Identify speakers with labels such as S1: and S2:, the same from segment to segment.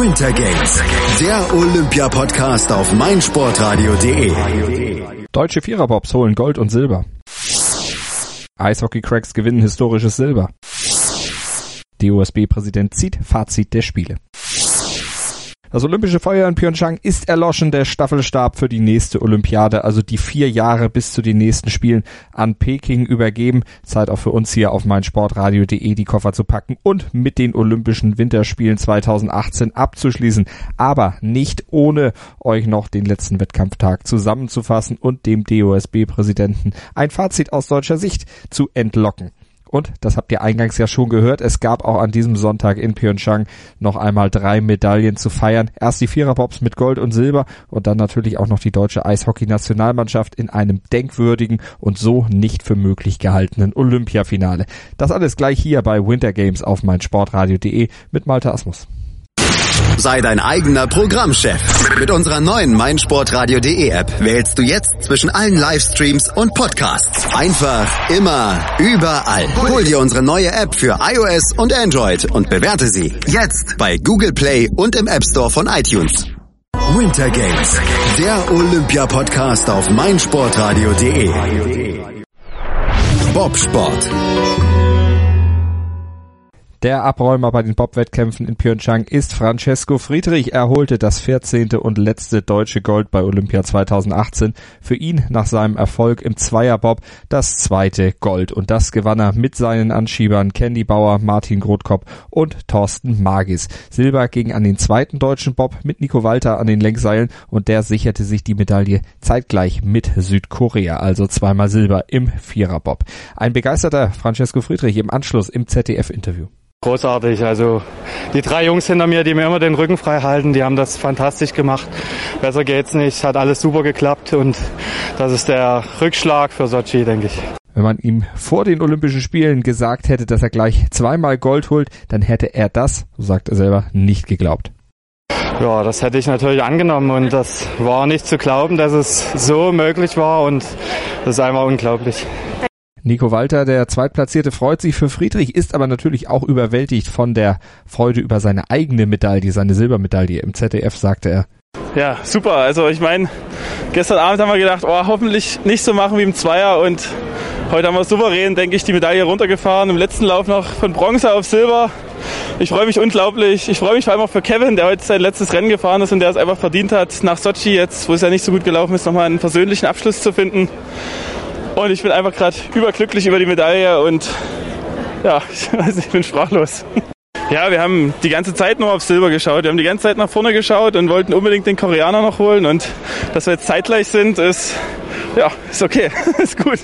S1: Winter Games, der Olympia-Podcast auf meinsportradio.de.
S2: Deutsche Viererbobs holen Gold und Silber. Eishockey-Cracks gewinnen historisches Silber. DOSB-Präsident zieht Fazit der Spiele. Das olympische Feuer in Pyeongchang ist erloschen, der Staffelstab für die nächste Olympiade, also die vier Jahre bis zu den nächsten Spielen an Peking übergeben. Zeit auch für uns hier auf meinsportradio.de die Koffer zu packen und mit den Olympischen Winterspielen 2018 abzuschließen. Aber nicht ohne euch noch den letzten Wettkampftag zusammenzufassen und dem DOSB-Präsidenten ein Fazit aus deutscher Sicht zu entlocken. Und, das habt ihr eingangs ja schon gehört, es gab auch an diesem Sonntag in Pyeongchang noch einmal drei Medaillen zu feiern. Erst die Viererpops mit Gold und Silber und dann natürlich auch noch die deutsche Eishockey-Nationalmannschaft in einem denkwürdigen und so nicht für möglich gehaltenen Olympiafinale. Das alles gleich hier bei Winter Games auf meinsportradio.de mit Malte Asmus.
S1: Sei dein eigener Programmchef. Mit unserer neuen meinsportradio.de App wählst du jetzt zwischen allen Livestreams und Podcasts. Einfach, immer, überall. Hol dir unsere neue App für iOS und Android und bewerte sie jetzt bei Google Play und im App Store von iTunes. Winter Games, der Olympia-Podcast auf meinsportradio.de. Bobsport.
S2: Der Abräumer bei den Bob-Wettkämpfen in Pyeongchang ist Francesco Friedrich. Er holte das 14. und letzte deutsche Gold bei Olympia 2018. Für ihn nach seinem Erfolg im Zweierbob das zweite Gold. Und das gewann er mit seinen Anschiebern Candy Bauer, Martin Grothkopf und Thorsten Magis. Silber ging an den zweiten deutschen Bob mit Nico Walter an den Lenkseilen und der sicherte sich die Medaille zeitgleich mit Südkorea. Also zweimal Silber im Viererbob. Ein begeisterter Francesco Friedrich im Anschluss im ZDF-Interview.
S3: Großartig. Also die drei Jungs hinter mir, die mir immer den Rücken frei halten, die haben das fantastisch gemacht. Besser geht's nicht. Hat alles super geklappt und das ist der Rückschlag für Sochi, denke ich.
S2: Wenn man ihm vor den Olympischen Spielen gesagt hätte, dass er gleich zweimal Gold holt, dann hätte er das, so sagt er selber, nicht geglaubt.
S3: Ja, das hätte ich natürlich angenommen und das war nicht zu glauben, dass es so möglich war und das ist einfach unglaublich.
S2: Nico Walter, der Zweitplatzierte, freut sich für Friedrich, ist aber natürlich auch überwältigt von der Freude über seine eigene Medaille, seine Silbermedaille. Im ZDF sagte er.
S4: Ja, super. Also ich meine, gestern Abend haben wir gedacht, oh, hoffentlich nicht so machen wie im Zweier und heute haben wir souverän, denke ich, die Medaille runtergefahren. Im letzten Lauf noch von Bronze auf Silber. Ich freue mich unglaublich. Ich freue mich vor allem auch für Kevin, der heute sein letztes Rennen gefahren ist und der es einfach verdient hat, nach Sochi jetzt, wo es ja nicht so gut gelaufen ist, nochmal einen persönlichen Abschluss zu finden. Und ich bin einfach gerade überglücklich über die Medaille und ja, ich, weiß, ich bin sprachlos. Ja, wir haben die ganze Zeit nur auf Silber geschaut. Wir haben die ganze Zeit nach vorne geschaut und wollten unbedingt den Koreaner noch holen. Und dass wir jetzt zeitgleich sind, ist, ja, ist okay. ist gut.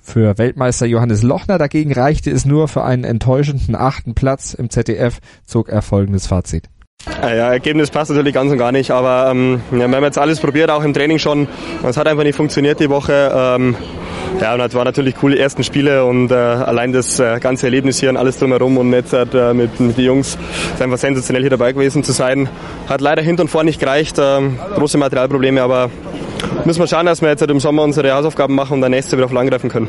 S2: Für Weltmeister Johannes Lochner dagegen reichte es nur für einen enttäuschenden achten Platz. Im ZDF zog er folgendes Fazit.
S5: Ah ja, Ergebnis passt natürlich ganz und gar nicht, aber ähm, ja, wir haben jetzt alles probiert, auch im Training schon. Es hat einfach nicht funktioniert die Woche. Ähm, ja, und es waren natürlich coole ersten Spiele und äh, allein das äh, ganze Erlebnis hier und alles drumherum und jetzt äh, mit, mit den Jungs ist einfach sensationell hier dabei gewesen zu sein. Hat leider hinten und vorne nicht gereicht, ähm, große Materialprobleme, aber müssen wir schauen, dass wir jetzt im Sommer unsere Hausaufgaben machen und dann nächste wieder auf Langgreifen können.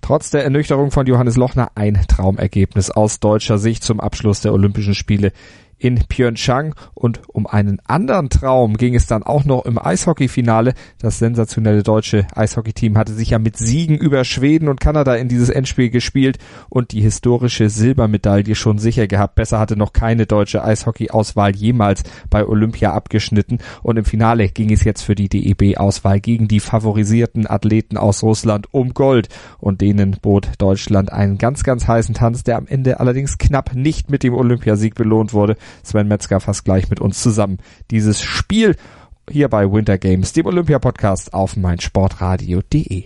S2: Trotz der Ernüchterung von Johannes Lochner ein Traumergebnis aus deutscher Sicht zum Abschluss der Olympischen Spiele in Pyeongchang und um einen anderen Traum ging es dann auch noch im Eishockeyfinale. Das sensationelle deutsche Eishockeyteam hatte sich ja mit Siegen über Schweden und Kanada in dieses Endspiel gespielt und die historische Silbermedaille schon sicher gehabt. Besser hatte noch keine deutsche Eishockey-Auswahl jemals bei Olympia abgeschnitten und im Finale ging es jetzt für die DEB-Auswahl gegen die favorisierten Athleten aus Russland um Gold und denen bot Deutschland einen ganz, ganz heißen Tanz, der am Ende allerdings knapp nicht mit dem Olympiasieg belohnt wurde. Sven Metzger fast gleich mit uns zusammen. Dieses Spiel hier bei Winter Games, dem Olympia-Podcast auf meinsportradio.de.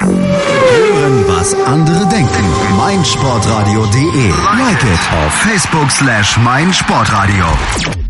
S1: Hören, was andere denken. meinsportradio.de. Like it auf Facebook slash meinsportradio.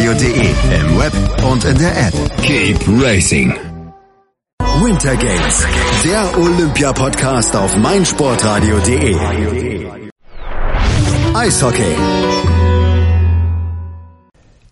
S1: meinsportradio.de, im Web und in der App. Keep Racing. Winter Games, der Olympia-Podcast auf meinsportradio.de. Eishockey.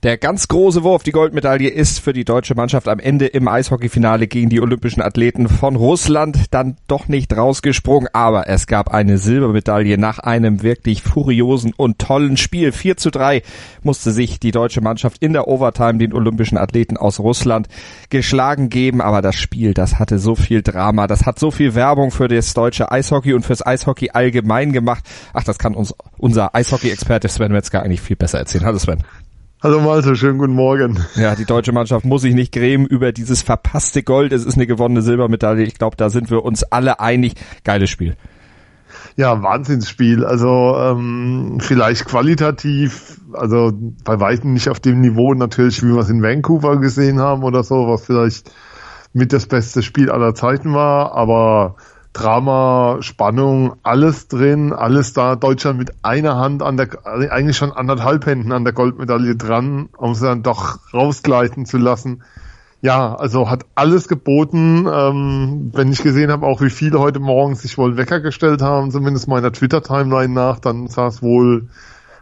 S2: Der ganz große Wurf, die Goldmedaille, ist für die deutsche Mannschaft am Ende im Eishockeyfinale gegen die olympischen Athleten von Russland dann doch nicht rausgesprungen, aber es gab eine Silbermedaille nach einem wirklich furiosen und tollen Spiel. 4 zu 3 musste sich die deutsche Mannschaft in der Overtime den olympischen Athleten aus Russland geschlagen geben, aber das Spiel, das hatte so viel Drama, das hat so viel Werbung für das deutsche Eishockey und fürs Eishockey allgemein gemacht. Ach, das kann uns unser Eishockey-Experte Sven Metzger eigentlich viel besser erzählen. Hallo Sven.
S6: Hallo Malte, schönen guten Morgen.
S2: Ja, die deutsche Mannschaft muss sich nicht grämen über dieses verpasste Gold. Es ist eine gewonnene Silbermedaille. Ich glaube, da sind wir uns alle einig. Geiles Spiel.
S6: Ja, Wahnsinnsspiel. Also ähm, vielleicht qualitativ, also bei weitem nicht auf dem Niveau natürlich, wie wir es in Vancouver gesehen haben oder so, was vielleicht mit das beste Spiel aller Zeiten war, aber Drama, Spannung, alles drin, alles da. Deutschland mit einer Hand an der, eigentlich schon anderthalb Händen an der Goldmedaille dran, um sie dann doch rausgleiten zu lassen. Ja, also hat alles geboten. Ähm, wenn ich gesehen habe, auch wie viele heute Morgen sich wohl Wecker gestellt haben, zumindest meiner Twitter-Timeline nach, dann saß wohl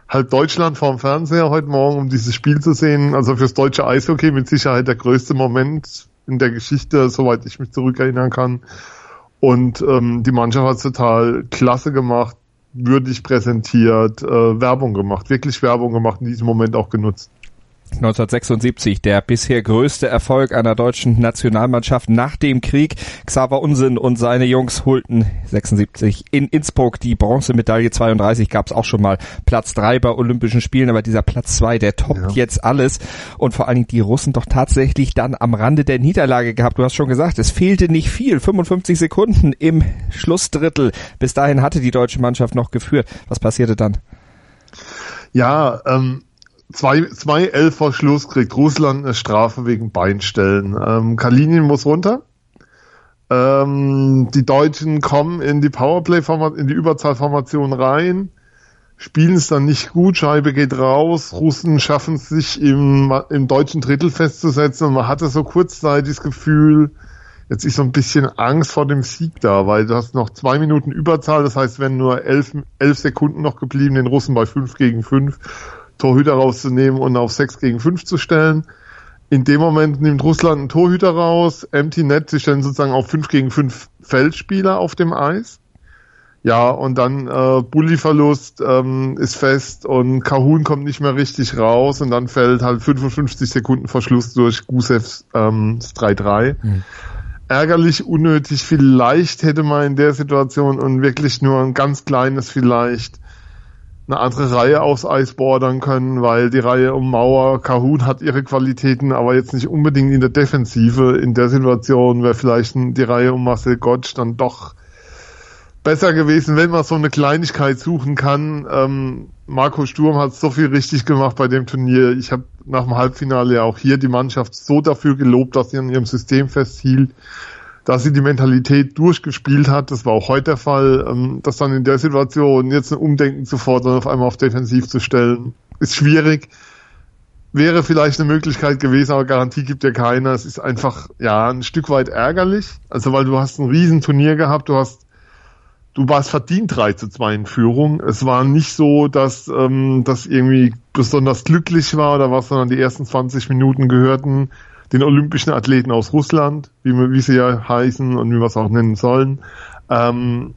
S6: halb Deutschland vorm Fernseher heute Morgen, um dieses Spiel zu sehen. Also fürs deutsche Eishockey mit Sicherheit der größte Moment in der Geschichte, soweit ich mich zurückerinnern kann. Und ähm, die Mannschaft hat total klasse gemacht, würdig präsentiert, äh, Werbung gemacht, wirklich Werbung gemacht, in diesem Moment auch genutzt.
S2: 1976 der bisher größte Erfolg einer deutschen Nationalmannschaft nach dem Krieg. Xaver Unsinn und seine Jungs holten 76 in Innsbruck die Bronzemedaille. 32 gab es auch schon mal Platz drei bei Olympischen Spielen, aber dieser Platz zwei, der toppt ja. jetzt alles. Und vor allen Dingen die Russen doch tatsächlich dann am Rande der Niederlage gehabt. Du hast schon gesagt, es fehlte nicht viel. 55 Sekunden im Schlussdrittel. Bis dahin hatte die deutsche Mannschaft noch geführt. Was passierte dann?
S6: Ja, ähm, zwei, zwei elf vor Schluss kriegt Russland eine Strafe wegen Beinstellen. Ähm, Kalinin muss runter. Ähm, die Deutschen kommen in die Powerplay, in die Überzahlformation rein, spielen es dann nicht gut, Scheibe geht raus, Russen schaffen es sich im, im deutschen Drittel festzusetzen und man hatte so kurzzeitig das Gefühl, jetzt ist so ein bisschen Angst vor dem Sieg da, weil du hast noch zwei Minuten Überzahl, das heißt, wenn nur elf, elf Sekunden noch geblieben, den Russen bei fünf gegen fünf Torhüter rauszunehmen und auf 6 gegen 5 zu stellen. In dem Moment nimmt Russland einen Torhüter raus, Empty Net, sie stellen sozusagen auf 5 gegen 5 Feldspieler auf dem Eis. Ja, und dann äh, Bulli-Verlust ähm, ist fest und Kahun kommt nicht mehr richtig raus und dann fällt halt 55 Sekunden Verschluss durch Gusevs ähm, 3-3. Mhm. Ärgerlich, unnötig, vielleicht hätte man in der Situation und wirklich nur ein ganz kleines vielleicht eine andere Reihe aufs Eis bordern können, weil die Reihe um Mauer, Kahun hat ihre Qualitäten, aber jetzt nicht unbedingt in der Defensive. In der Situation wäre vielleicht die Reihe um Marcel Gottsch dann doch besser gewesen, wenn man so eine Kleinigkeit suchen kann. Ähm, Marco Sturm hat so viel richtig gemacht bei dem Turnier. Ich habe nach dem Halbfinale ja auch hier die Mannschaft so dafür gelobt, dass sie an ihrem System festhielt dass sie die Mentalität durchgespielt hat, das war auch heute der Fall, ähm, dass dann in der Situation jetzt ein Umdenken zu fordern, auf einmal auf defensiv zu stellen, ist schwierig. Wäre vielleicht eine Möglichkeit gewesen, aber Garantie gibt ja keiner. Es ist einfach, ja, ein Stück weit ärgerlich. Also, weil du hast ein Riesenturnier gehabt, du hast, du warst verdient 3 zu 2 in Führung. Es war nicht so, dass ähm, das irgendwie besonders glücklich war oder was, sondern die ersten 20 Minuten gehörten den olympischen Athleten aus Russland, wie, wie sie ja heißen und wie wir es auch nennen sollen. Ähm,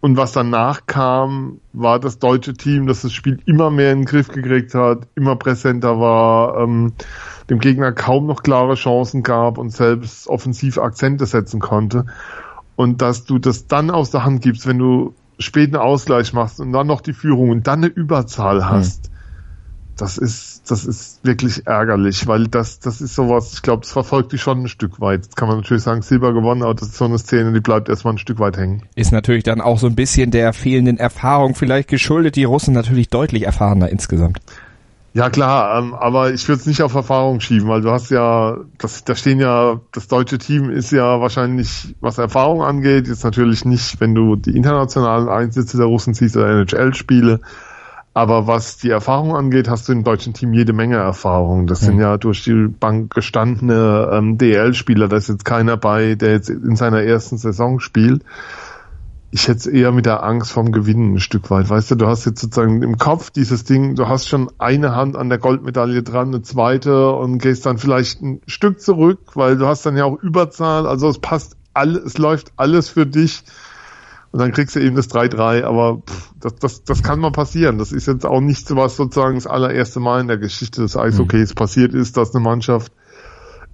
S6: und was danach kam, war das deutsche Team, das das Spiel immer mehr in den Griff gekriegt hat, immer präsenter war, ähm, dem Gegner kaum noch klare Chancen gab und selbst offensiv Akzente setzen konnte. Und dass du das dann aus der Hand gibst, wenn du späten Ausgleich machst und dann noch die Führung und dann eine Überzahl hm. hast, das ist, das ist wirklich ärgerlich, weil das, das ist sowas, ich glaube, das verfolgt die schon ein Stück weit. Jetzt kann man natürlich sagen, Silber gewonnen, aber das ist so eine Szene, die bleibt erstmal ein Stück weit hängen.
S2: Ist natürlich dann auch so ein bisschen der fehlenden Erfahrung vielleicht geschuldet. Die Russen natürlich deutlich erfahrener insgesamt.
S6: Ja klar, ähm, aber ich würde es nicht auf Erfahrung schieben, weil du hast ja, das, da stehen ja, das deutsche Team ist ja wahrscheinlich, was Erfahrung angeht, jetzt natürlich nicht, wenn du die internationalen Einsätze der Russen siehst oder NHL-Spiele, aber was die Erfahrung angeht, hast du im deutschen Team jede Menge Erfahrung. Das mhm. sind ja durch die Bank gestandene ähm, DL-Spieler. Da ist jetzt keiner bei, der jetzt in seiner ersten Saison spielt. Ich hätte es eher mit der Angst vom Gewinnen ein Stück weit. Weißt du, du hast jetzt sozusagen im Kopf dieses Ding, du hast schon eine Hand an der Goldmedaille dran, eine zweite und gehst dann vielleicht ein Stück zurück, weil du hast dann ja auch Überzahl. Also es passt alles, es läuft alles für dich und dann kriegst du eben das 3-3, aber pff, das, das, das kann mal passieren. Das ist jetzt auch nicht so was sozusagen das allererste Mal in der Geschichte des Eishockeys mhm. passiert ist, dass eine Mannschaft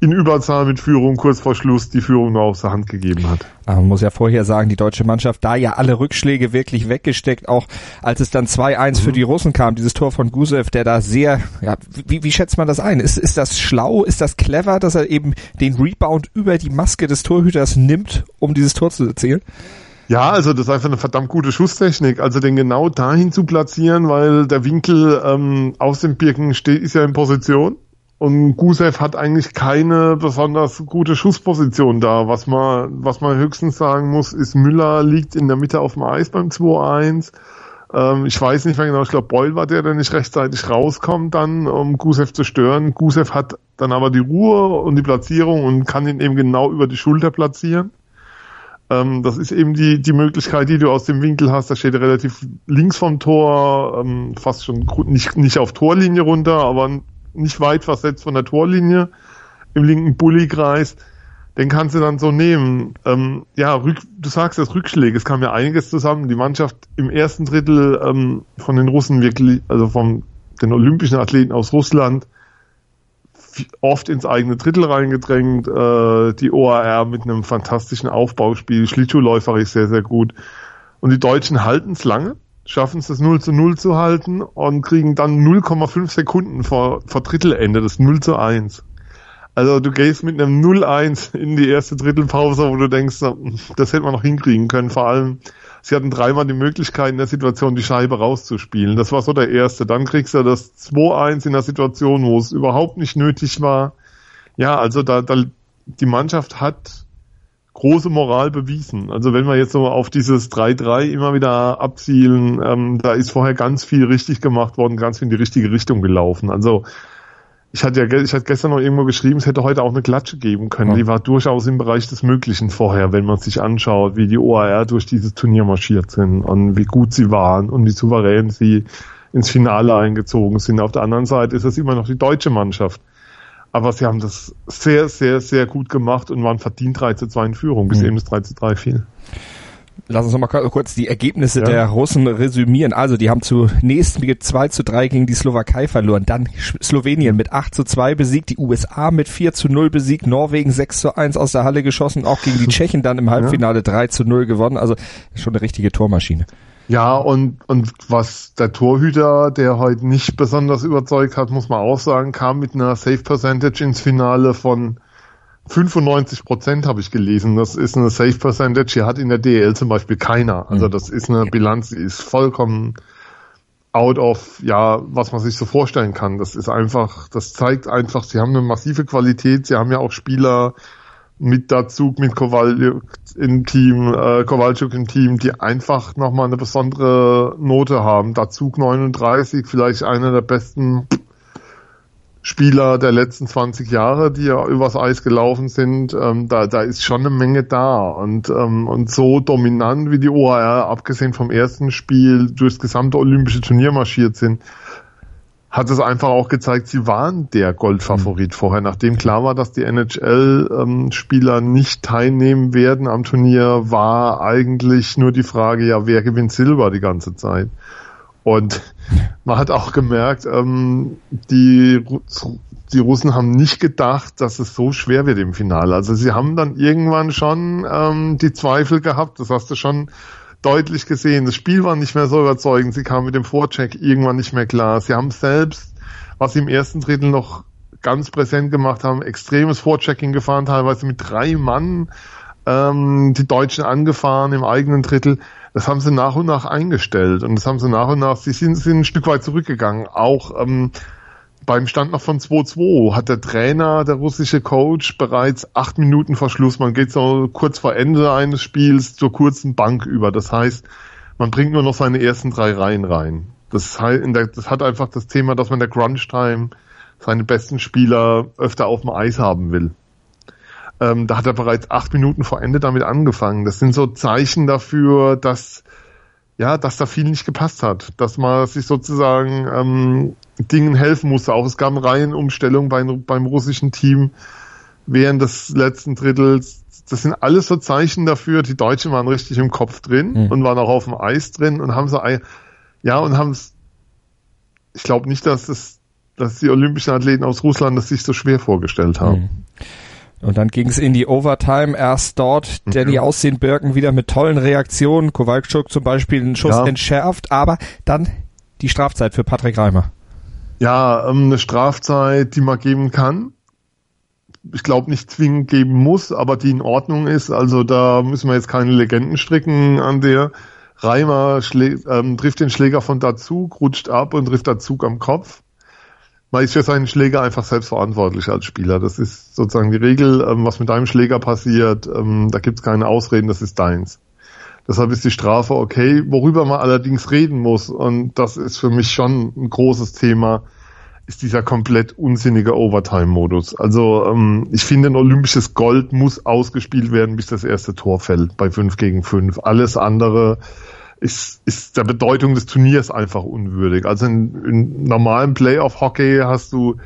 S6: in Überzahl mit Führung kurz vor Schluss die Führung nur aus der Hand gegeben hat.
S2: Aber man muss ja vorher sagen, die deutsche Mannschaft da ja alle Rückschläge wirklich weggesteckt, auch als es dann 2-1 mhm. für die Russen kam, dieses Tor von Gusev, der da sehr, ja, wie, wie schätzt man das ein? Ist, ist das schlau, ist das clever, dass er eben den Rebound über die Maske des Torhüters nimmt, um dieses Tor zu erzielen?
S6: Ja, also das ist einfach eine verdammt gute Schusstechnik. Also den genau dahin zu platzieren, weil der Winkel ähm, aus dem Birken steht, ist ja in Position. Und Gusev hat eigentlich keine besonders gute Schussposition da. Was man, was man höchstens sagen muss, ist, Müller liegt in der Mitte auf dem Eis beim 2-1. Ähm, ich weiß nicht mehr genau, ich glaube, Beul war der, der nicht rechtzeitig rauskommt dann, um Gusev zu stören. Gusev hat dann aber die Ruhe und die Platzierung und kann ihn eben genau über die Schulter platzieren. Ähm, das ist eben die, die Möglichkeit, die du aus dem Winkel hast. Da steht relativ links vom Tor, ähm, fast schon nicht, nicht auf Torlinie runter, aber nicht weit versetzt von der Torlinie im linken Bullykreis. Den kannst du dann so nehmen. Ähm, ja, Rück, du sagst das Rückschläge. Es kam ja einiges zusammen. Die Mannschaft im ersten Drittel ähm, von den Russen wirklich, also von den olympischen Athleten aus Russland, oft ins eigene Drittel reingedrängt. Äh, die OAR mit einem fantastischen Aufbauspiel. Schlittschuhläuferisch sehr, sehr gut. Und die Deutschen halten es lange, schaffen es das 0 zu 0 zu halten und kriegen dann 0,5 Sekunden vor, vor Drittelende das 0 zu 1. Also du gehst mit einem 0-1 in die erste Drittelpause, wo du denkst, das hätte man noch hinkriegen können. Vor allem, sie hatten dreimal die Möglichkeit in der Situation, die Scheibe rauszuspielen. Das war so der erste. Dann kriegst du das 2-1 in der Situation, wo es überhaupt nicht nötig war. Ja, also da, da die Mannschaft hat große Moral bewiesen. Also wenn wir jetzt so auf dieses 3-3 immer wieder abzielen, ähm, da ist vorher ganz viel richtig gemacht worden, ganz viel in die richtige Richtung gelaufen. Also ich hatte ja ich hatte gestern noch irgendwo geschrieben, es hätte heute auch eine Klatsche geben können. Ja. Die war durchaus im Bereich des Möglichen vorher, wenn man sich anschaut, wie die OAR durch dieses Turnier marschiert sind und wie gut sie waren und wie souverän sie ins Finale eingezogen sind. Auf der anderen Seite ist es immer noch die deutsche Mannschaft. Aber sie haben das sehr, sehr, sehr gut gemacht und waren verdient 3 zu 2 in Führung, bis mhm. eben das 3 zu 3 fiel.
S2: Lass uns noch mal kurz die Ergebnisse ja. der Russen resümieren. Also, die haben zunächst mit 2 zu 3 gegen die Slowakei verloren, dann Slowenien mit 8 zu 2 besiegt, die USA mit 4 zu 0 besiegt, Norwegen 6 zu 1 aus der Halle geschossen, auch gegen die Tschechen dann im Halbfinale ja. 3 zu 0 gewonnen. Also, schon eine richtige Tormaschine.
S6: Ja, und, und was der Torhüter, der heute nicht besonders überzeugt hat, muss man auch sagen, kam mit einer Safe Percentage ins Finale von 95 Prozent habe ich gelesen. Das ist eine Safe Percentage, die hat in der DL zum Beispiel keiner. Also mhm. das ist eine Bilanz, die ist vollkommen out of, ja, was man sich so vorstellen kann. Das ist einfach, das zeigt einfach, sie haben eine massive Qualität. Sie haben ja auch Spieler mit dazu, mit Kowaljuk im Team, äh, Kowalczuk im Team, die einfach nochmal eine besondere Note haben. Dazu 39, vielleicht einer der besten Spieler der letzten 20 Jahre, die ja übers Eis gelaufen sind, ähm, da, da ist schon eine Menge da. Und, ähm, und so dominant wie die OHR, abgesehen vom ersten Spiel, durchs gesamte olympische Turnier marschiert sind, hat es einfach auch gezeigt, sie waren der Goldfavorit mhm. vorher. Nachdem klar war, dass die NHL-Spieler ähm, nicht teilnehmen werden am Turnier, war eigentlich nur die Frage, ja, wer gewinnt Silber die ganze Zeit? Und man hat auch gemerkt, ähm, die, die Russen haben nicht gedacht, dass es so schwer wird im Finale. Also sie haben dann irgendwann schon ähm, die Zweifel gehabt, das hast du schon deutlich gesehen. Das Spiel war nicht mehr so überzeugend, sie kamen mit dem Vorcheck irgendwann nicht mehr klar. Sie haben selbst was sie im ersten Drittel noch ganz präsent gemacht haben, extremes Vorchecking gefahren, teilweise mit drei Mann ähm, die Deutschen angefahren im eigenen Drittel. Das haben sie nach und nach eingestellt und das haben sie nach und nach, sie sind, sind ein Stück weit zurückgegangen. Auch ähm, beim Stand noch von 2-2 hat der Trainer, der russische Coach, bereits acht Minuten vor Schluss, man geht so kurz vor Ende eines Spiels zur kurzen Bank über. Das heißt, man bringt nur noch seine ersten drei Reihen rein. Das, hat einfach das Thema, dass man der Crunch-Time seine besten Spieler öfter auf dem Eis haben will. Ähm, da hat er bereits acht Minuten vor Ende damit angefangen. Das sind so Zeichen dafür, dass ja, dass da viel nicht gepasst hat, dass man sich sozusagen ähm, Dingen helfen musste. Auch es gab eine Reihenumstellung bei, beim russischen Team während des letzten Drittels. Das sind alles so Zeichen dafür. Die Deutschen waren richtig im Kopf drin mhm. und waren auch auf dem Eis drin und haben so, ja, und haben es, ich glaube nicht, dass es, dass die olympischen Athleten aus Russland das sich so schwer vorgestellt haben. Mhm.
S2: Und dann ging es in die Overtime. Erst dort mhm. Danny Aussehen Birken wieder mit tollen Reaktionen. Kowalczuk zum Beispiel einen Schuss ja. entschärft, aber dann die Strafzeit für Patrick Reimer.
S6: Ja, ähm, eine Strafzeit, die man geben kann. Ich glaube nicht zwingend geben muss, aber die in Ordnung ist. Also da müssen wir jetzt keine Legenden stricken an der. Reimer ähm, trifft den Schläger von dazu, rutscht ab und trifft der Zug am Kopf man ist für seinen Schläger einfach selbst verantwortlich als Spieler. Das ist sozusagen die Regel, ähm, was mit deinem Schläger passiert, ähm, da gibt es keine Ausreden, das ist deins. Deshalb ist die Strafe okay, worüber man allerdings reden muss, und das ist für mich schon ein großes Thema, ist dieser komplett unsinnige Overtime-Modus. Also ähm, ich finde, ein olympisches Gold muss ausgespielt werden, bis das erste Tor fällt bei 5 gegen 5. Alles andere ist, ist der Bedeutung des Turniers einfach unwürdig. Also in, in normalen Playoff-Hockey hast du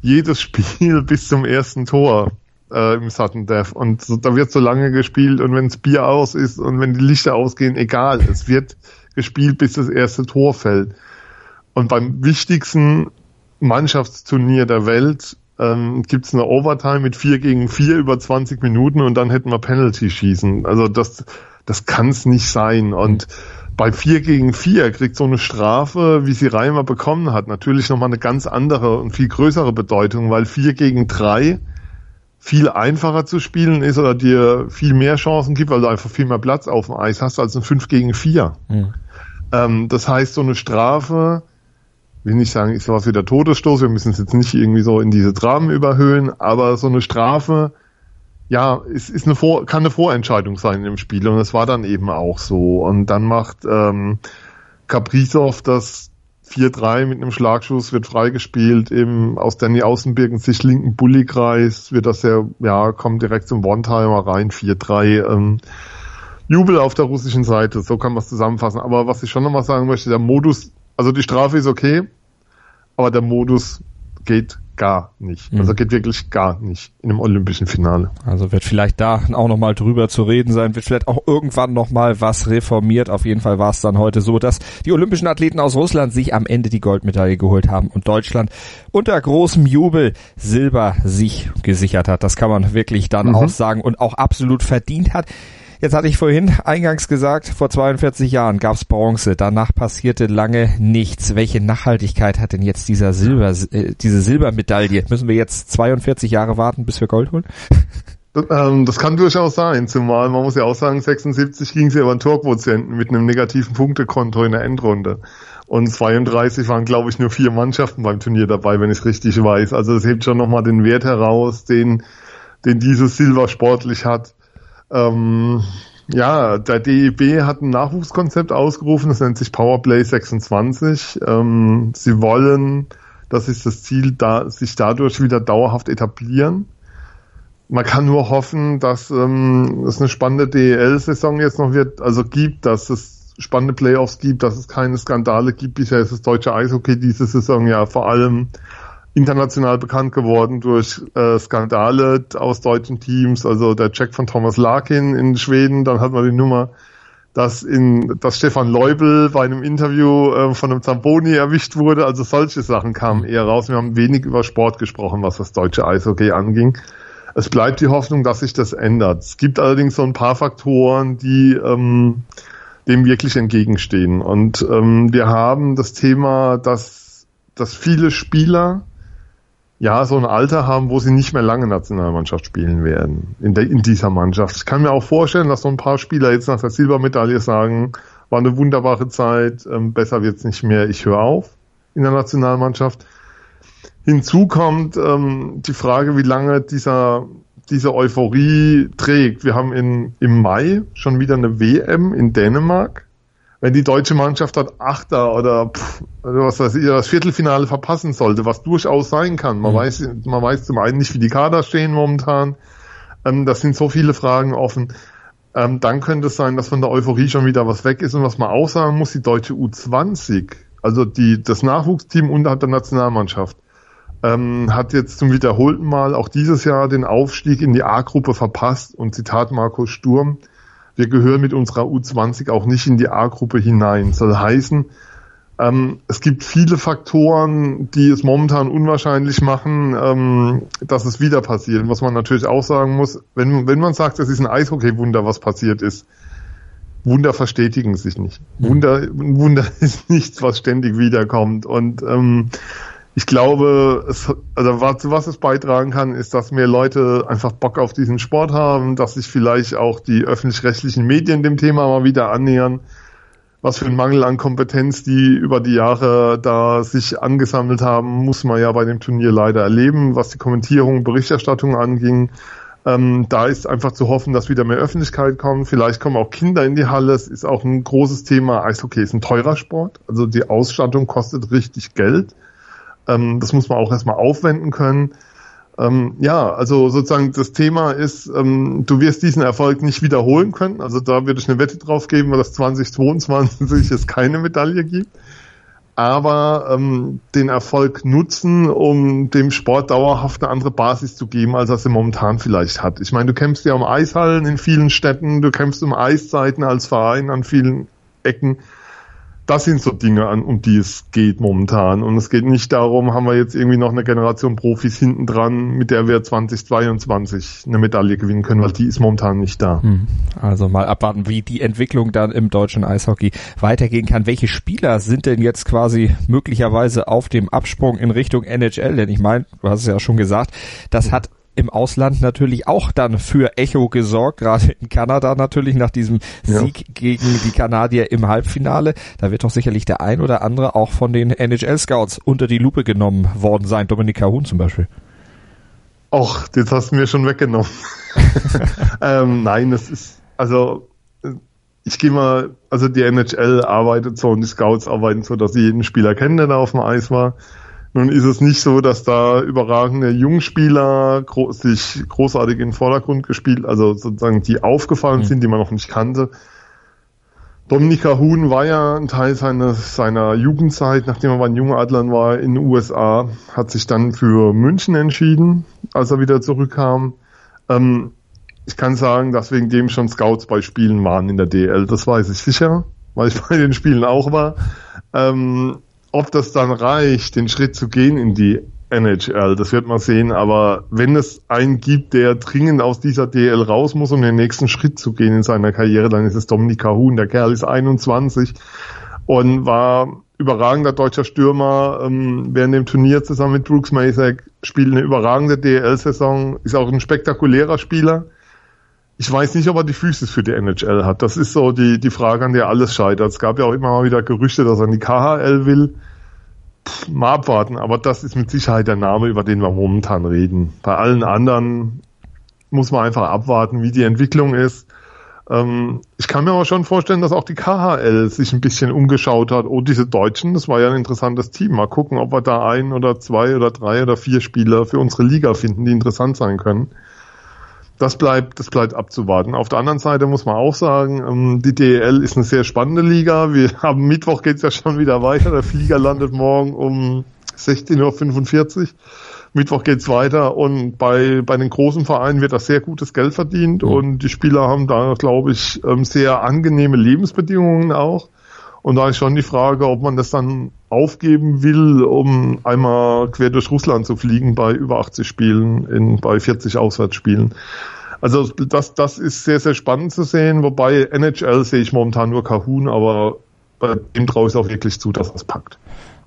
S6: jedes Spiel bis zum ersten Tor äh, im Sudden Death und so, da wird so lange gespielt und wenn das Bier aus ist und wenn die Lichter ausgehen, egal, es wird gespielt, bis das erste Tor fällt. Und beim wichtigsten Mannschaftsturnier der Welt ähm, gibt eine Overtime mit 4 gegen 4 über 20 Minuten und dann hätten wir Penalty schießen. Also das, das kann es nicht sein. Und bei 4 gegen 4 kriegt so eine Strafe, wie sie Reimer bekommen hat, natürlich nochmal eine ganz andere und viel größere Bedeutung, weil 4 gegen 3 viel einfacher zu spielen ist oder dir viel mehr Chancen gibt, weil du einfach viel mehr Platz auf dem Eis hast als ein 5 gegen 4. Mhm. Ähm, das heißt, so eine Strafe, will nicht sagen, ist sowas wie der Todesstoß, wir müssen es jetzt nicht irgendwie so in diese Dramen überhöhen, aber so eine Strafe, ja, es ist eine Vor kann eine Vorentscheidung sein im Spiel und es war dann eben auch so. Und dann macht ähm, Kaprizov das 4-3 mit einem Schlagschuss, wird freigespielt, eben aus Danny Außenbirgen sich linken Bulli-Kreis, wird das ja, ja, kommt direkt zum One-Timer rein, 4-3. Ähm, Jubel auf der russischen Seite, so kann man es zusammenfassen. Aber was ich schon nochmal sagen möchte, der Modus, also die Strafe ist okay, aber der Modus geht gar nicht. Mhm. Also geht wirklich gar nicht in einem olympischen Finale.
S2: Also wird vielleicht da auch nochmal drüber zu reden sein, wird vielleicht auch irgendwann nochmal was reformiert. Auf jeden Fall war es dann heute so, dass die olympischen Athleten aus Russland sich am Ende die Goldmedaille geholt haben und Deutschland unter großem Jubel Silber sich gesichert hat. Das kann man wirklich dann mhm. auch sagen und auch absolut verdient hat. Jetzt hatte ich vorhin eingangs gesagt, vor 42 Jahren gab's Bronze, danach passierte lange nichts. Welche Nachhaltigkeit hat denn jetzt dieser Silber, äh, diese Silbermedaille? Müssen wir jetzt 42 Jahre warten, bis wir Gold holen?
S6: Ähm, das kann durchaus sein, zumal man muss ja auch sagen, 76 ging es ja über einen Torquotienten mit einem negativen Punktekonto in der Endrunde. Und 32 waren, glaube ich, nur vier Mannschaften beim Turnier dabei, wenn ich es richtig weiß. Also es hebt schon nochmal den Wert heraus, den, den dieses Silber sportlich hat. Ähm, ja, der DEB hat ein Nachwuchskonzept ausgerufen, das nennt sich Powerplay 26. Ähm, sie wollen, das ist das Ziel, da, sich dadurch wieder dauerhaft etablieren. Man kann nur hoffen, dass ähm, es eine spannende DEL-Saison jetzt noch wird, also gibt, dass es spannende Playoffs gibt, dass es keine Skandale gibt. Bisher ist das deutsche Eishockey diese Saison ja vor allem international bekannt geworden durch äh, Skandale aus deutschen Teams, also der Check von Thomas Larkin in Schweden, dann hat man die Nummer, dass in dass Stefan Leubel bei einem Interview äh, von einem Zamboni erwischt wurde, also solche Sachen kamen eher raus. Wir haben wenig über Sport gesprochen, was das deutsche Eishockey anging. Es bleibt die Hoffnung, dass sich das ändert. Es gibt allerdings so ein paar Faktoren, die ähm, dem wirklich entgegenstehen. Und ähm, wir haben das Thema, dass dass viele Spieler ja so ein Alter haben, wo sie nicht mehr lange Nationalmannschaft spielen werden in, der, in dieser Mannschaft. Ich kann mir auch vorstellen, dass so ein paar Spieler jetzt nach der Silbermedaille sagen, war eine wunderbare Zeit, ähm, besser wird's nicht mehr, ich höre auf in der Nationalmannschaft. Hinzu kommt ähm, die Frage, wie lange dieser diese Euphorie trägt. Wir haben in, im Mai schon wieder eine WM in Dänemark. Wenn die deutsche Mannschaft dort Achter oder pff, was weiß ich, das Viertelfinale verpassen sollte, was durchaus sein kann. Man mhm. weiß, man weiß zum einen nicht, wie die Kader stehen momentan. Ähm, das sind so viele Fragen offen. Ähm, dann könnte es sein, dass von der Euphorie schon wieder was weg ist. Und was man auch sagen muss, die deutsche U20, also die, das Nachwuchsteam unterhalb der Nationalmannschaft, ähm, hat jetzt zum wiederholten Mal auch dieses Jahr den Aufstieg in die A-Gruppe verpasst und Zitat Markus Sturm, wir gehören mit unserer U20 auch nicht in die A-Gruppe hinein. Soll heißen, ähm, es gibt viele Faktoren, die es momentan unwahrscheinlich machen, ähm, dass es wieder passiert. Was man natürlich auch sagen muss, wenn, wenn man sagt, es ist ein Eishockey-Wunder, was passiert ist, Wunder verstetigen sich nicht. Wunder, Wunder ist nichts, was ständig wiederkommt. Und ähm, ich glaube, es, also was, was es beitragen kann, ist, dass mehr Leute einfach Bock auf diesen Sport haben, dass sich vielleicht auch die öffentlich-rechtlichen Medien dem Thema mal wieder annähern. Was für ein Mangel an Kompetenz, die über die Jahre da sich angesammelt haben, muss man ja bei dem Turnier leider erleben, was die Kommentierung, Berichterstattung anging. Ähm, da ist einfach zu hoffen, dass wieder mehr Öffentlichkeit kommt. Vielleicht kommen auch Kinder in die Halle. Es ist auch ein großes Thema. Eishockey ist ein teurer Sport. Also die Ausstattung kostet richtig Geld. Ähm, das muss man auch erstmal aufwenden können. Ähm, ja, also sozusagen das Thema ist, ähm, du wirst diesen Erfolg nicht wiederholen können. Also da würde ich eine Wette drauf geben, weil das 2022 es keine Medaille gibt. Aber ähm, den Erfolg nutzen, um dem Sport dauerhaft eine andere Basis zu geben, als er sie momentan vielleicht hat. Ich meine, du kämpfst ja um Eishallen in vielen Städten, du kämpfst um Eiszeiten als Verein an vielen Ecken das sind so Dinge, an, um die es geht momentan. Und es geht nicht darum, haben wir jetzt irgendwie noch eine Generation Profis hinten dran, mit der wir 2022 eine Medaille gewinnen können, weil die ist momentan nicht da. Hm.
S2: Also mal abwarten, wie die Entwicklung dann im deutschen Eishockey weitergehen kann. Welche Spieler sind denn jetzt quasi möglicherweise auf dem Absprung in Richtung NHL? Denn ich meine, du hast es ja schon gesagt, das hat im Ausland natürlich auch dann für Echo gesorgt, gerade in Kanada natürlich nach diesem Sieg ja. gegen die Kanadier im Halbfinale. Da wird doch sicherlich der ein oder andere auch von den NHL-Scouts unter die Lupe genommen worden sein. Dominika Huhn zum Beispiel.
S6: Och, das hast du mir schon weggenommen. ähm, nein, das ist, also ich gehe mal, also die NHL arbeitet so und die Scouts arbeiten so, dass sie jeden Spieler kennen, der da auf dem Eis war. Nun ist es nicht so, dass da überragende Jungspieler gro sich großartig in den Vordergrund gespielt, also sozusagen die aufgefallen mhm. sind, die man noch nicht kannte. Dominika Huhn war ja ein Teil seiner, seiner Jugendzeit, nachdem er bei den Jungadlern war in den USA, hat sich dann für München entschieden, als er wieder zurückkam. Ähm, ich kann sagen, dass wegen dem schon Scouts bei Spielen waren in der DL, das weiß ich sicher, weil ich bei den Spielen auch war. Ähm, ob das dann reicht, den Schritt zu gehen in die NHL, das wird man sehen. Aber wenn es einen gibt, der dringend aus dieser DL raus muss, um den nächsten Schritt zu gehen in seiner Karriere, dann ist es Dominika Huhn. Der Kerl ist 21 und war überragender deutscher Stürmer ähm, während dem Turnier zusammen mit Brooks Masek, spielt eine überragende DL-Saison, ist auch ein spektakulärer Spieler. Ich weiß nicht, ob er die Füße für die NHL hat. Das ist so die, die Frage, an der alles scheitert. Es gab ja auch immer mal wieder Gerüchte, dass er in die KHL will. Pff, mal abwarten, aber das ist mit Sicherheit der Name, über den wir momentan reden. Bei allen anderen muss man einfach abwarten, wie die Entwicklung ist. Ähm, ich kann mir aber schon vorstellen, dass auch die KHL sich ein bisschen umgeschaut hat. Oh, diese Deutschen, das war ja ein interessantes Team. Mal gucken, ob wir da ein oder zwei oder drei oder vier Spieler für unsere Liga finden, die interessant sein können das bleibt, das bleibt abzuwarten. Auf der anderen Seite muss man auch sagen, ähm, die DEL ist eine sehr spannende Liga. Wir haben Mittwoch geht's ja schon wieder weiter. Der Flieger landet morgen um 16.45 Uhr. Mittwoch geht's weiter und bei, bei den großen Vereinen wird da sehr gutes Geld verdient mhm. und die Spieler haben da, glaube ich, ähm, sehr angenehme Lebensbedingungen auch. Und da ist schon die Frage, ob man das dann aufgeben will, um einmal quer durch Russland zu fliegen bei über 80 Spielen, in, bei 40 Auswärtsspielen. Also das, das ist sehr, sehr spannend zu sehen, wobei NHL sehe ich momentan nur Kahun, aber bei dem traue ich auch wirklich zu, dass das packt.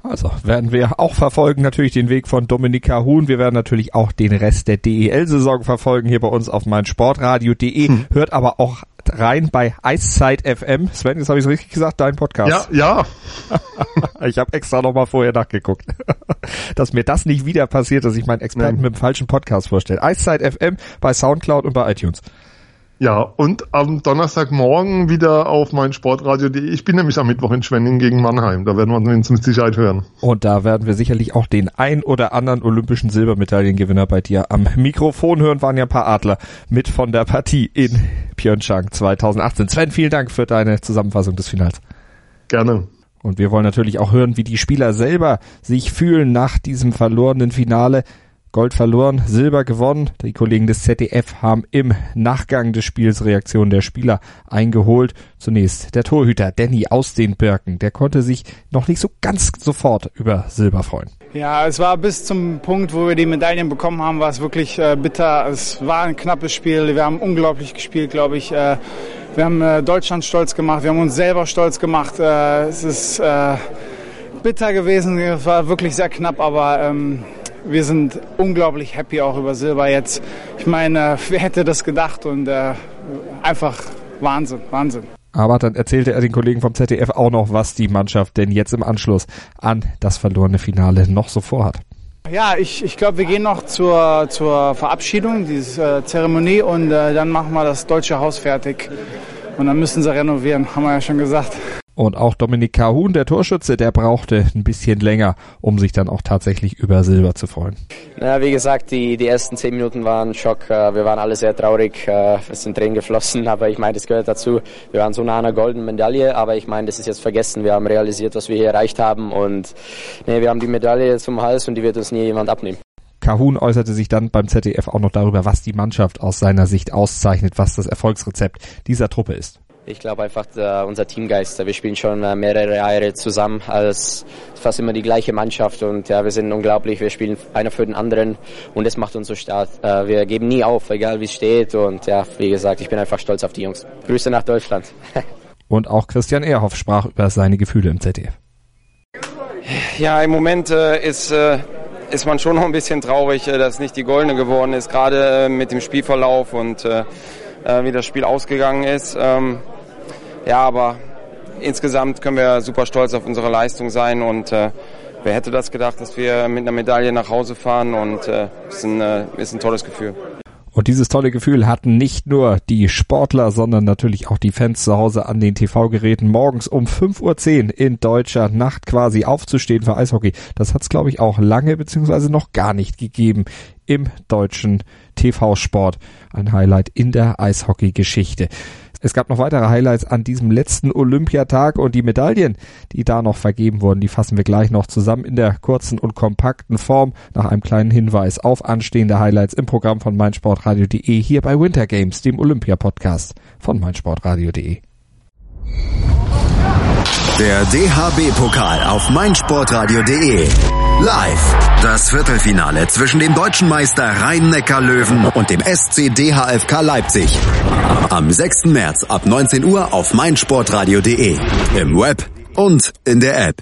S2: Also werden wir auch verfolgen, natürlich den Weg von Dominika Huhn. Wir werden natürlich auch den Rest der DEL-Saison verfolgen hier bei uns auf meinsportradio.de. Hm. Hört aber auch rein bei Eiszeit FM. Sven, jetzt habe ich es richtig gesagt, dein Podcast.
S6: Ja,
S2: ja. ich habe extra nochmal vorher nachgeguckt, dass mir das nicht wieder passiert, dass ich meinen Experten Nein. mit dem falschen Podcast vorstelle. Eiszeit FM bei Soundcloud und bei iTunes.
S6: Ja, und am Donnerstagmorgen wieder auf mein Sportradio.de. Ich bin nämlich am Mittwoch in Schwenning gegen Mannheim. Da werden wir uns mit Sicherheit hören.
S2: Und da werden wir sicherlich auch den ein oder anderen olympischen Silbermedaillengewinner bei dir am Mikrofon hören. Waren ja ein paar Adler mit von der Partie in Pyeongchang 2018. Sven, vielen Dank für deine Zusammenfassung des Finals.
S6: Gerne.
S2: Und wir wollen natürlich auch hören, wie die Spieler selber sich fühlen nach diesem verlorenen Finale. Gold verloren, Silber gewonnen. Die Kollegen des ZDF haben im Nachgang des Spiels Reaktionen der Spieler eingeholt. Zunächst der Torhüter Danny aus den Birken. Der konnte sich noch nicht so ganz sofort über Silber freuen.
S7: Ja, es war bis zum Punkt, wo wir die Medaillen bekommen haben, war es wirklich äh, bitter. Es war ein knappes Spiel. Wir haben unglaublich gespielt, glaube ich. Äh, wir haben äh, Deutschland stolz gemacht. Wir haben uns selber stolz gemacht. Äh, es ist äh, bitter gewesen. Es war wirklich sehr knapp, aber ähm, wir sind unglaublich happy auch über Silber jetzt. Ich meine, wer hätte das gedacht und äh, einfach Wahnsinn, Wahnsinn.
S2: Aber dann erzählte er den Kollegen vom ZDF auch noch, was die Mannschaft denn jetzt im Anschluss an das verlorene Finale noch so vorhat.
S7: Ja, ich, ich glaube, wir gehen noch zur, zur Verabschiedung, diese äh, Zeremonie und äh, dann machen wir das deutsche Haus fertig. Und dann müssen sie renovieren, haben wir ja schon gesagt.
S2: Und auch Dominik Kahun, der Torschütze, der brauchte ein bisschen länger, um sich dann auch tatsächlich über Silber zu freuen.
S8: Na, wie gesagt, die, die ersten zehn Minuten waren ein Schock. Äh, wir waren alle sehr traurig. Äh, es sind Tränen geflossen, aber ich meine, das gehört dazu. Wir waren so nah an einer goldenen Medaille, aber ich meine, das ist jetzt vergessen. Wir haben realisiert, was wir hier erreicht haben und nee, wir haben die Medaille zum Hals und die wird uns nie jemand abnehmen.
S2: Kahun äußerte sich dann beim ZDF auch noch darüber, was die Mannschaft aus seiner Sicht auszeichnet, was das Erfolgsrezept dieser Truppe ist.
S8: Ich glaube einfach der, unser Teamgeist. Wir spielen schon äh, mehrere Jahre zusammen als fast immer die gleiche Mannschaft und ja, wir sind unglaublich. Wir spielen einer für den anderen und das macht uns so stark. Äh, wir geben nie auf, egal wie es steht und ja, wie gesagt, ich bin einfach stolz auf die Jungs. Grüße nach Deutschland.
S2: und auch Christian Ehrhoff sprach über seine Gefühle im ZDF.
S9: Ja, im Moment äh, ist äh, ist man schon noch ein bisschen traurig, äh, dass nicht die Goldene geworden ist, gerade äh, mit dem Spielverlauf und äh, wie das Spiel ausgegangen ist. Ja, aber insgesamt können wir super stolz auf unsere Leistung sein und äh, wer hätte das gedacht, dass wir mit einer Medaille nach Hause fahren und äh, ist, ein, äh, ist ein tolles Gefühl.
S2: Und dieses tolle Gefühl hatten nicht nur die Sportler, sondern natürlich auch die Fans zu Hause an den TV-Geräten morgens um 5.10 Uhr in deutscher Nacht quasi aufzustehen für Eishockey. Das hat es, glaube ich, auch lange beziehungsweise noch gar nicht gegeben im deutschen TV-Sport. Ein Highlight in der Eishockey-Geschichte. Es gab noch weitere Highlights an diesem letzten Olympiatag und die Medaillen, die da noch vergeben wurden, die fassen wir gleich noch zusammen in der kurzen und kompakten Form nach einem kleinen Hinweis auf anstehende Highlights im Programm von meinsportradio.de hier bei Winter Games, dem Olympia-Podcast von meinsportradio.de.
S1: Der DHB-Pokal auf meinsportradio.de. Live. Das Viertelfinale zwischen dem deutschen Meister Rhein-Neckar-Löwen und dem SC DHFK Leipzig. Am 6. März ab 19 Uhr auf meinsportradio.de. Im Web und in der App.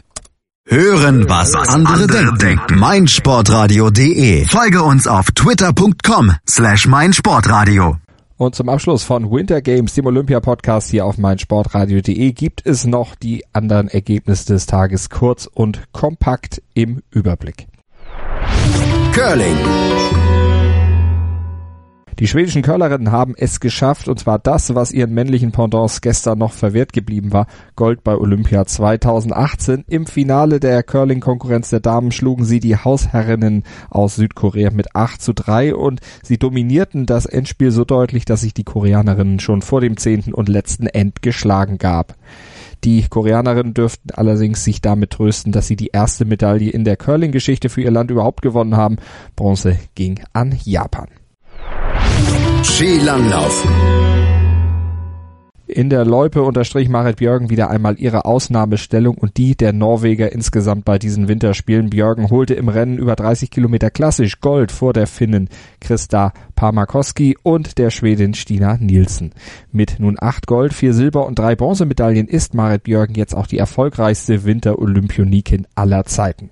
S1: Hören, was andere denken. meinsportradio.de. Folge uns auf twitter.com slash meinsportradio.
S2: Und zum Abschluss von Winter Games, dem Olympia-Podcast hier auf meinsportradio.de, gibt es noch die anderen Ergebnisse des Tages kurz und kompakt im Überblick.
S1: Curling.
S2: Die schwedischen Curlerinnen haben es geschafft, und zwar das, was ihren männlichen Pendants gestern noch verwehrt geblieben war, Gold bei Olympia 2018. Im Finale der Curling-Konkurrenz der Damen schlugen sie die Hausherrinnen aus Südkorea mit 8 zu 3 und sie dominierten das Endspiel so deutlich, dass sich die Koreanerinnen schon vor dem zehnten und letzten End geschlagen gab. Die Koreanerinnen dürften allerdings sich damit trösten, dass sie die erste Medaille in der Curling-Geschichte für ihr Land überhaupt gewonnen haben. Bronze ging an Japan.
S1: Skilanglauf.
S2: In der Loipe unterstrich Marit Björgen wieder einmal ihre Ausnahmestellung und die der Norweger insgesamt bei diesen Winterspielen. Björgen holte im Rennen über 30 Kilometer klassisch Gold vor der Finnin Christa Parmakoski und der Schwedin Stina Nielsen. Mit nun acht Gold, vier Silber und drei Bronzemedaillen ist Marit Björgen jetzt auch die erfolgreichste Winterolympionikin aller Zeiten.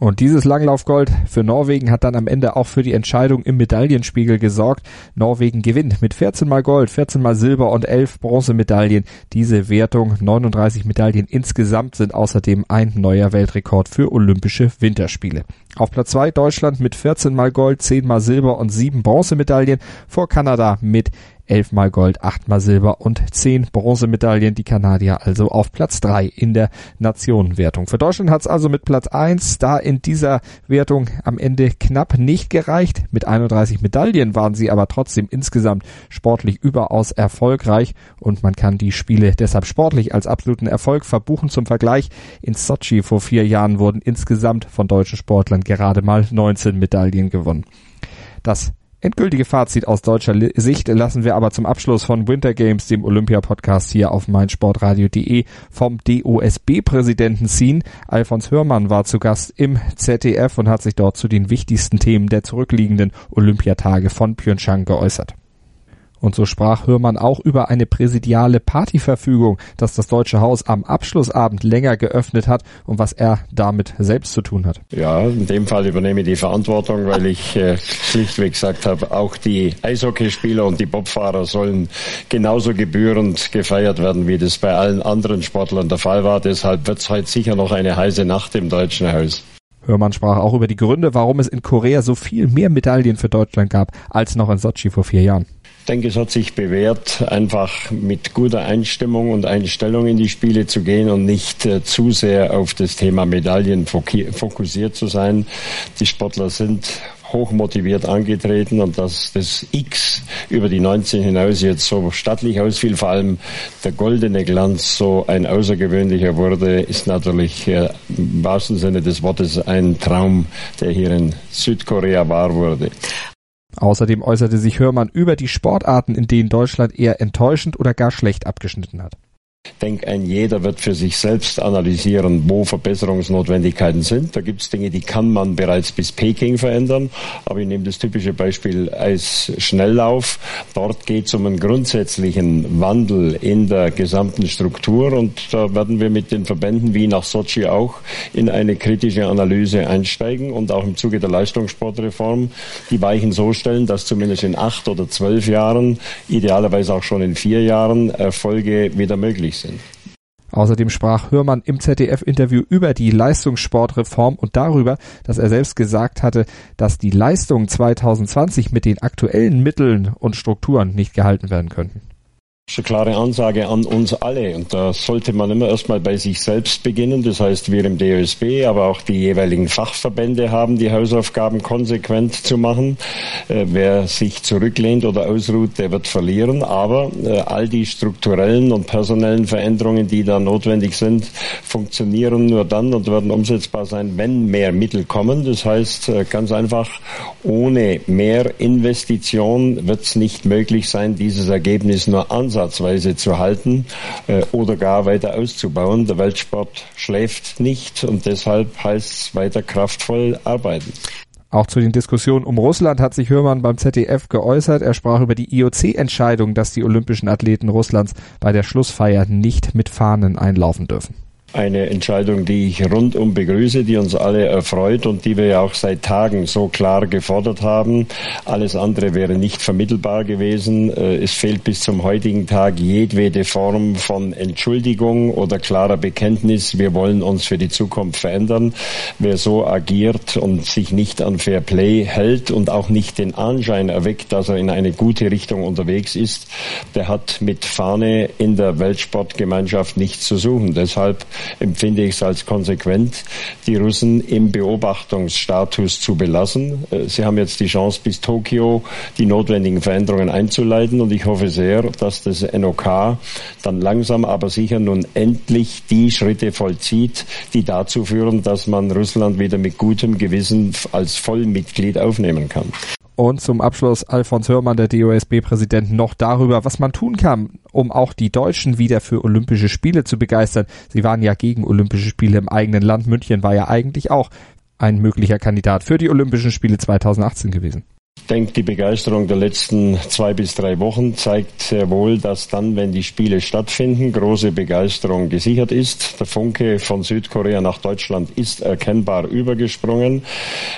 S2: Und dieses Langlaufgold für Norwegen hat dann am Ende auch für die Entscheidung im Medaillenspiegel gesorgt. Norwegen gewinnt mit 14 mal Gold, 14 mal Silber und 11 Bronzemedaillen. Diese Wertung, 39 Medaillen insgesamt, sind außerdem ein neuer Weltrekord für Olympische Winterspiele. Auf Platz 2 Deutschland mit 14 mal Gold, 10 mal Silber und 7 Bronzemedaillen vor Kanada mit elfmal Gold, achtmal Silber und zehn Bronzemedaillen. Die Kanadier also auf Platz drei in der Nationenwertung. Für Deutschland hat es also mit Platz eins da in dieser Wertung am Ende knapp nicht gereicht. Mit 31 Medaillen waren sie aber trotzdem insgesamt sportlich überaus erfolgreich und man kann die Spiele deshalb sportlich als absoluten Erfolg verbuchen. Zum Vergleich, in Sochi vor vier Jahren wurden insgesamt von deutschen Sportlern gerade mal 19 Medaillen gewonnen. Das Endgültige Fazit aus deutscher Sicht lassen wir aber zum Abschluss von Winter Games, dem Olympia-Podcast hier auf meinsportradio.de vom DOSB-Präsidenten ziehen. Alfons Hörmann war zu Gast im ZDF und hat sich dort zu den wichtigsten Themen der zurückliegenden Olympiatage von Pyeongchang geäußert. Und so sprach Hörmann auch über eine präsidiale Partyverfügung, dass das Deutsche Haus am Abschlussabend länger geöffnet hat und was er damit selbst zu tun hat.
S10: Ja, in dem Fall übernehme ich die Verantwortung, weil ich äh, schlichtweg gesagt habe, auch die Eishockeyspieler und die Bobfahrer sollen genauso gebührend gefeiert werden, wie das bei allen anderen Sportlern der Fall war. Deshalb wird es heute sicher noch eine heiße Nacht im Deutschen Haus.
S2: Hörmann sprach auch über die Gründe, warum es in Korea so viel mehr Medaillen für Deutschland gab als noch in Sochi vor vier Jahren
S10: denke, es hat sich bewährt, einfach mit guter Einstimmung und Einstellung in die Spiele zu gehen und nicht äh, zu sehr auf das Thema Medaillen fokussiert zu sein. Die Sportler sind hochmotiviert angetreten und dass das X über die 19 hinaus jetzt so stattlich ausfiel, vor allem der goldene Glanz so ein außergewöhnlicher wurde, ist natürlich äh, im wahrsten Sinne des Wortes ein Traum, der hier in Südkorea wahr wurde.
S2: Außerdem äußerte sich Hörmann über die Sportarten, in denen Deutschland eher enttäuschend oder gar schlecht abgeschnitten hat.
S10: Ich denke, ein jeder wird für sich selbst analysieren, wo Verbesserungsnotwendigkeiten sind. Da gibt es Dinge, die kann man bereits bis Peking verändern. Aber ich nehme das typische Beispiel Eisschnelllauf. Dort geht es um einen grundsätzlichen Wandel in der gesamten Struktur. Und da werden wir mit den Verbänden wie nach Sochi auch in eine kritische Analyse einsteigen und auch im Zuge der Leistungssportreform die Weichen so stellen, dass zumindest in acht oder zwölf Jahren, idealerweise auch schon in vier Jahren, Erfolge wieder möglich sind.
S2: Außerdem sprach Hörmann im ZDF-Interview über die Leistungssportreform und darüber, dass er selbst gesagt hatte, dass die Leistungen 2020 mit den aktuellen Mitteln und Strukturen nicht gehalten werden könnten.
S10: Das ist eine klare Ansage an uns alle. Und da sollte man immer erstmal bei sich selbst beginnen. Das heißt, wir im DOSB, aber auch die jeweiligen Fachverbände haben die Hausaufgaben konsequent zu machen. Äh, wer sich zurücklehnt oder ausruht, der wird verlieren. Aber äh, all die strukturellen und personellen Veränderungen, die da notwendig sind, funktionieren nur dann und werden umsetzbar sein, wenn mehr Mittel kommen. Das heißt, äh, ganz einfach, ohne mehr Investition wird es nicht möglich sein, dieses Ergebnis nur anzunehmen ansatzweise zu halten äh, oder gar weiter auszubauen. Der Weltsport schläft nicht und deshalb heißt es weiter kraftvoll arbeiten.
S2: Auch zu den Diskussionen um Russland hat sich Hörmann beim ZDF geäußert. Er sprach über die IOC-Entscheidung, dass die olympischen Athleten Russlands bei der Schlussfeier nicht mit Fahnen einlaufen dürfen.
S10: Eine Entscheidung, die ich rundum begrüße, die uns alle erfreut und die wir ja auch seit Tagen so klar gefordert haben. Alles andere wäre nicht vermittelbar gewesen. Äh, es fehlt bis zum heutigen Tag jedwede Form von Entschuldigung oder klarer Bekenntnis. Wir wollen uns für die Zukunft verändern. Wer so agiert und sich nicht an Fair Play hält und auch nicht den Anschein erweckt, dass er in eine gute Richtung unterwegs ist, der hat mit Fahne in der Weltsportgemeinschaft nichts zu suchen. Deshalb empfinde ich es als konsequent, die Russen im Beobachtungsstatus zu belassen. Äh, sie haben jetzt die Chance, bis Tokio die notwendigen Veränderungen einzuleiten und ich hoffe sehr, dass das NOK dann langsam aber sicher nun endlich die Schritte vollzieht, die dazu führen, dass man Russland wieder mit gutem Gewissen als Vollmitglied aufnehmen kann.
S2: Und zum Abschluss Alfons Hörmann, der DOSB-Präsident, noch darüber, was man tun kann, um auch die Deutschen wieder für Olympische Spiele zu begeistern. Sie waren ja gegen Olympische Spiele im eigenen Land. München war ja eigentlich auch ein möglicher Kandidat für die Olympischen Spiele 2018 gewesen.
S10: Ich denke, die Begeisterung der letzten zwei bis drei Wochen zeigt sehr wohl, dass dann, wenn die Spiele stattfinden, große Begeisterung gesichert ist. Der Funke von Südkorea nach Deutschland ist erkennbar übergesprungen.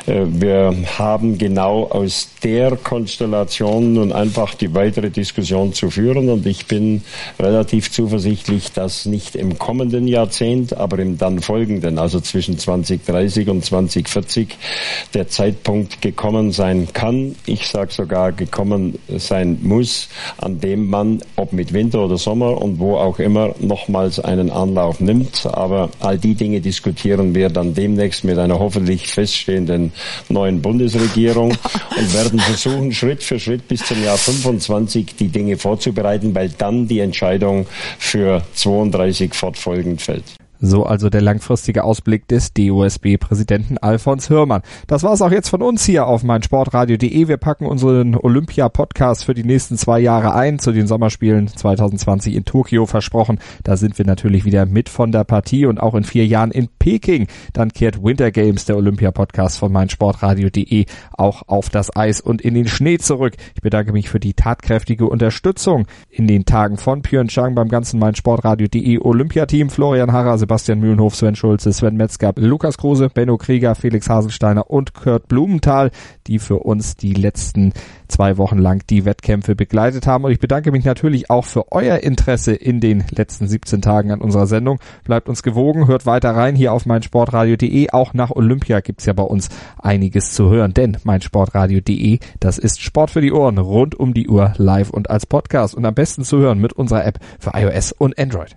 S10: Äh, wir haben genau aus der Konstellation nun einfach die weitere Diskussion zu führen und ich bin relativ zuversichtlich, dass nicht im kommenden Jahrzehnt, aber im dann folgenden, also zwischen 2030 und 2040, der Zeitpunkt gekommen sein kann, ich sage sogar gekommen sein muss, an dem man, ob mit Winter oder Sommer und wo auch immer, nochmals einen Anlauf nimmt. Aber all die Dinge diskutieren wir dann demnächst mit einer hoffentlich feststehenden neuen Bundesregierung und werden versuchen, Schritt für Schritt bis zum Jahr 25 die Dinge vorzubereiten, weil dann die Entscheidung für 32 fortfolgend fällt.
S2: So also der langfristige Ausblick des DOSB-Präsidenten Alfons Hörmann. Das war's auch jetzt von uns hier auf meinsportradio.de. Wir packen unseren Olympia-Podcast für die nächsten zwei Jahre ein, zu den Sommerspielen 2020 in Tokio versprochen. Da sind wir natürlich wieder mit von der Partie und auch in vier Jahren in Peking. Dann kehrt Winter Games, der Olympia-Podcast von meinsportradio.de, auch auf das Eis und in den Schnee zurück. Ich bedanke mich für die tatkräftige Unterstützung in den Tagen von Pyeongchang beim ganzen meinsportradio.de Olympiateam. Florian Harrer, Sebastian Mühlenhof, Sven Schulze, Sven Metzger, Lukas Kruse, Benno Krieger, Felix Haselsteiner und Kurt Blumenthal, die für uns die letzten zwei Wochen lang die Wettkämpfe begleitet haben. Und ich bedanke mich natürlich auch für euer Interesse in den letzten 17 Tagen an unserer Sendung. Bleibt uns gewogen, hört weiter rein hier auf meinsportradio.de. Auch nach Olympia gibt's ja bei uns einiges zu hören, denn meinsportradio.de, das ist Sport für die Ohren, rund um die Uhr, live und als Podcast und am besten zu hören mit unserer App für iOS und Android.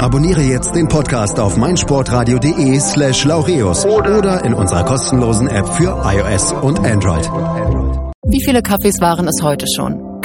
S1: Abonniere jetzt den Podcast auf meinsportradio.de slash laureus oder in unserer kostenlosen App für iOS und Android.
S11: Wie viele Kaffees waren es heute schon?